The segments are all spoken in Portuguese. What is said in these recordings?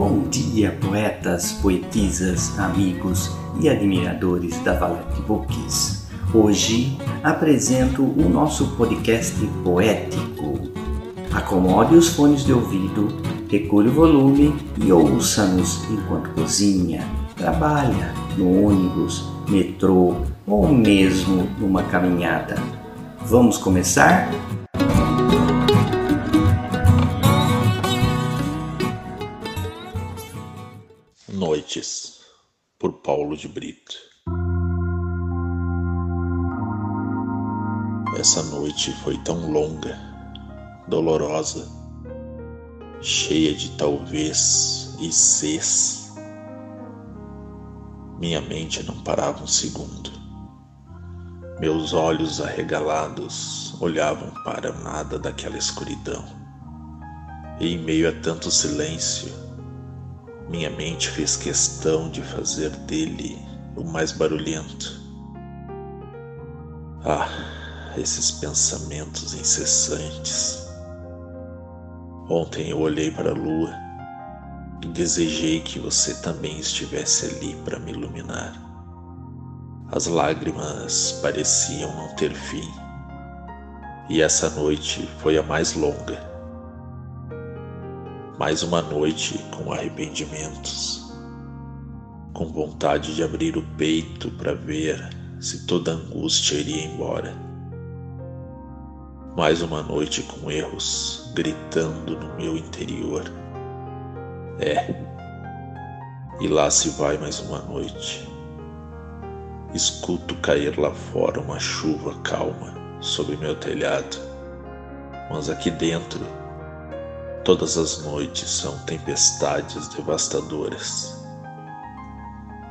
Bom dia, poetas, poetisas, amigos e admiradores da Valete Books. Hoje apresento o nosso podcast poético. Acomode os fones de ouvido, regule o volume e ouça-nos enquanto cozinha, trabalha, no ônibus, metrô ou mesmo numa caminhada. Vamos começar? Noites, por Paulo de Brito. Essa noite foi tão longa, dolorosa, cheia de talvez e ses. Minha mente não parava um segundo. Meus olhos arregalados olhavam para nada daquela escuridão. E em meio a tanto silêncio, minha mente fez questão de fazer dele o mais barulhento. Ah, esses pensamentos incessantes. Ontem eu olhei para a lua e desejei que você também estivesse ali para me iluminar. As lágrimas pareciam não ter fim, e essa noite foi a mais longa mais uma noite com arrependimentos, com vontade de abrir o peito para ver se toda angústia iria embora. Mais uma noite com erros gritando no meu interior. É, e lá se vai mais uma noite. Escuto cair lá fora uma chuva calma sobre meu telhado, mas aqui dentro Todas as noites são tempestades devastadoras.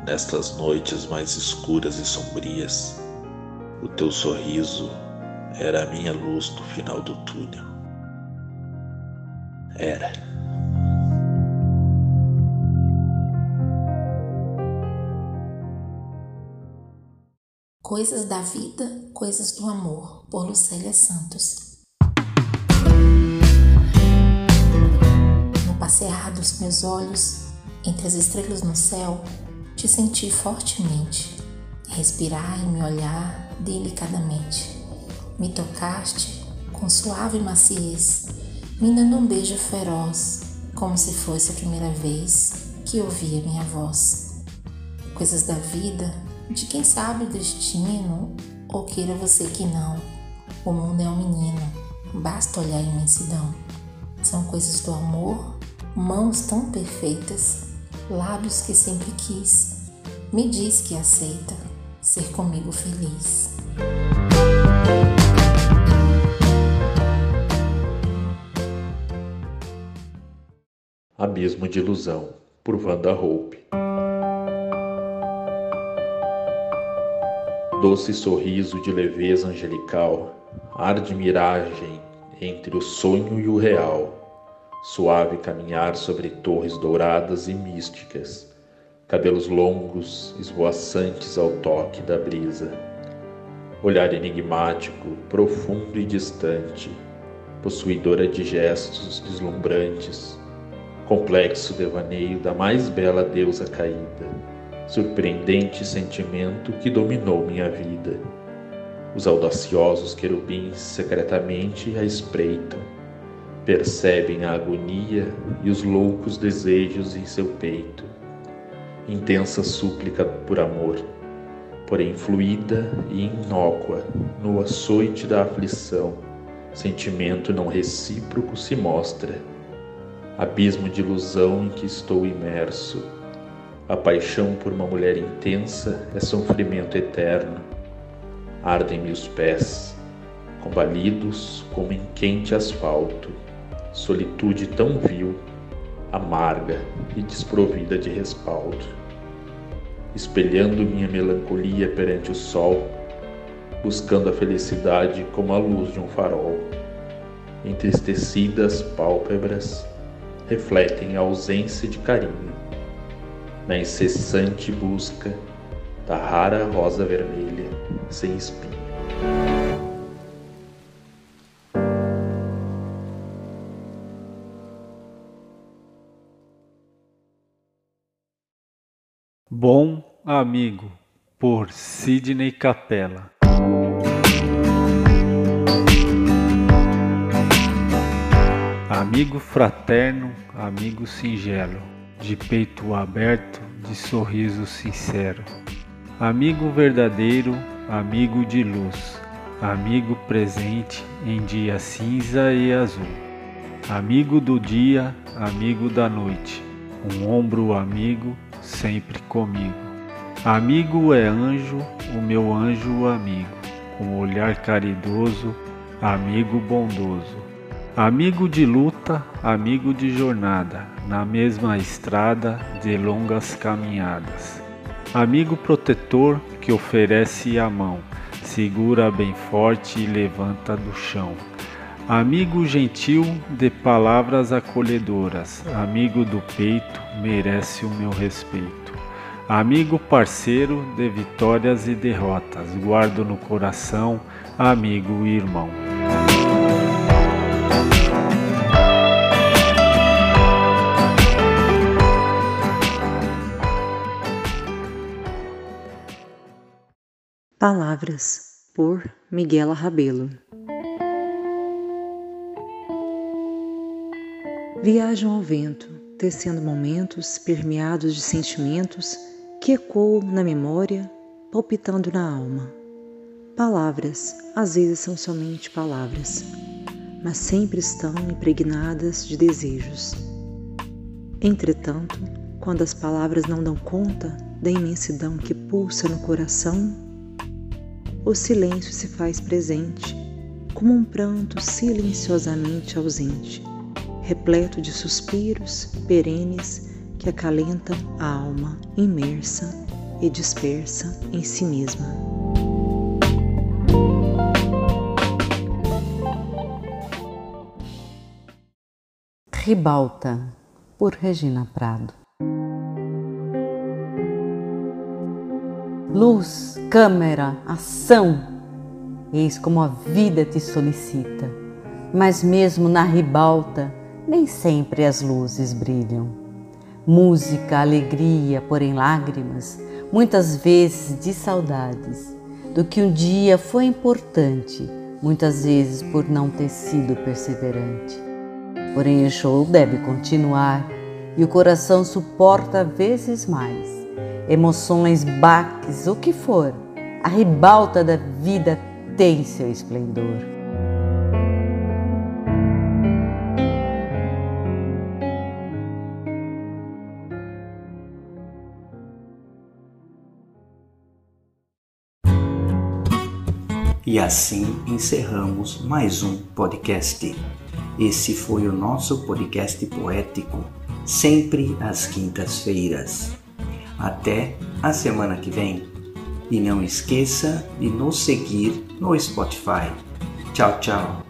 Nestas noites mais escuras e sombrias, o teu sorriso era a minha luz no final do túnel. Era. Coisas da Vida, Coisas do Amor, por Lucélia Santos. Cerrados meus olhos, entre as estrelas no céu, te senti fortemente. Respirar e me olhar delicadamente. Me tocaste com suave maciez, me dando um beijo feroz, como se fosse a primeira vez que ouvia minha voz. Coisas da vida, de quem sabe o destino, ou queira você que não. O mundo é um menino, basta olhar a imensidão. São coisas do amor mãos tão perfeitas, lábios que sempre quis, me diz que aceita ser comigo feliz. Abismo de Ilusão, por Wanda Hope. Doce sorriso de leveza angelical, ar de miragem entre o sonho e o real suave caminhar sobre torres douradas e místicas, cabelos longos esvoaçantes ao toque da brisa. Olhar enigmático, profundo e distante, possuidora de gestos deslumbrantes, complexo devaneio da mais bela deusa caída, surpreendente sentimento que dominou minha vida. Os audaciosos querubins secretamente a espreitam, percebem a agonia e os loucos desejos em seu peito. Intensa súplica por amor, porém fluida e inócua no açoite da aflição, sentimento não recíproco se mostra. Abismo de ilusão em que estou imerso. A paixão por uma mulher intensa é sofrimento eterno. Ardem-me os pés, combalidos como em quente asfalto solitude tão vil, amarga e desprovida de respaldo. Espelhando minha melancolia perante o sol, buscando a felicidade como a luz de um farol. Entristecidas pálpebras refletem a ausência de carinho, na incessante busca da rara rosa vermelha sem espinho. Amigo, por Sidney Capella. Amigo fraterno, amigo singelo, de peito aberto, de sorriso sincero. Amigo verdadeiro, amigo de luz, amigo presente em dia cinza e azul. Amigo do dia, amigo da noite, um ombro amigo sempre comigo. Amigo é anjo, o meu anjo amigo, com olhar caridoso, amigo bondoso. Amigo de luta, amigo de jornada, na mesma estrada de longas caminhadas. Amigo protetor que oferece a mão, segura bem forte e levanta do chão. Amigo gentil de palavras acolhedoras, amigo do peito, merece o meu respeito. Amigo parceiro de vitórias e derrotas, guardo no coração, amigo e irmão. Palavras por Miguel Rabelo Viajam ao vento, tecendo momentos permeados de sentimentos que ecoam na memória, palpitando na alma. Palavras, às vezes são somente palavras, mas sempre estão impregnadas de desejos. Entretanto, quando as palavras não dão conta da imensidão que pulsa no coração, o silêncio se faz presente, como um pranto silenciosamente ausente repleto de suspiros perenes que acalentam a alma imersa e dispersa em si mesma. Ribalta, por Regina Prado. Luz, câmera, ação, eis como a vida te solicita, mas mesmo na ribalta nem sempre as luzes brilham. Música, alegria, porém lágrimas, muitas vezes de saudades, do que um dia foi importante, muitas vezes por não ter sido perseverante. Porém, o show deve continuar e o coração suporta vezes mais. Emoções, baques, o que for, a ribalta da vida tem seu esplendor. E assim encerramos mais um podcast. Esse foi o nosso podcast poético, sempre às quintas-feiras. Até a semana que vem. E não esqueça de nos seguir no Spotify. Tchau, tchau.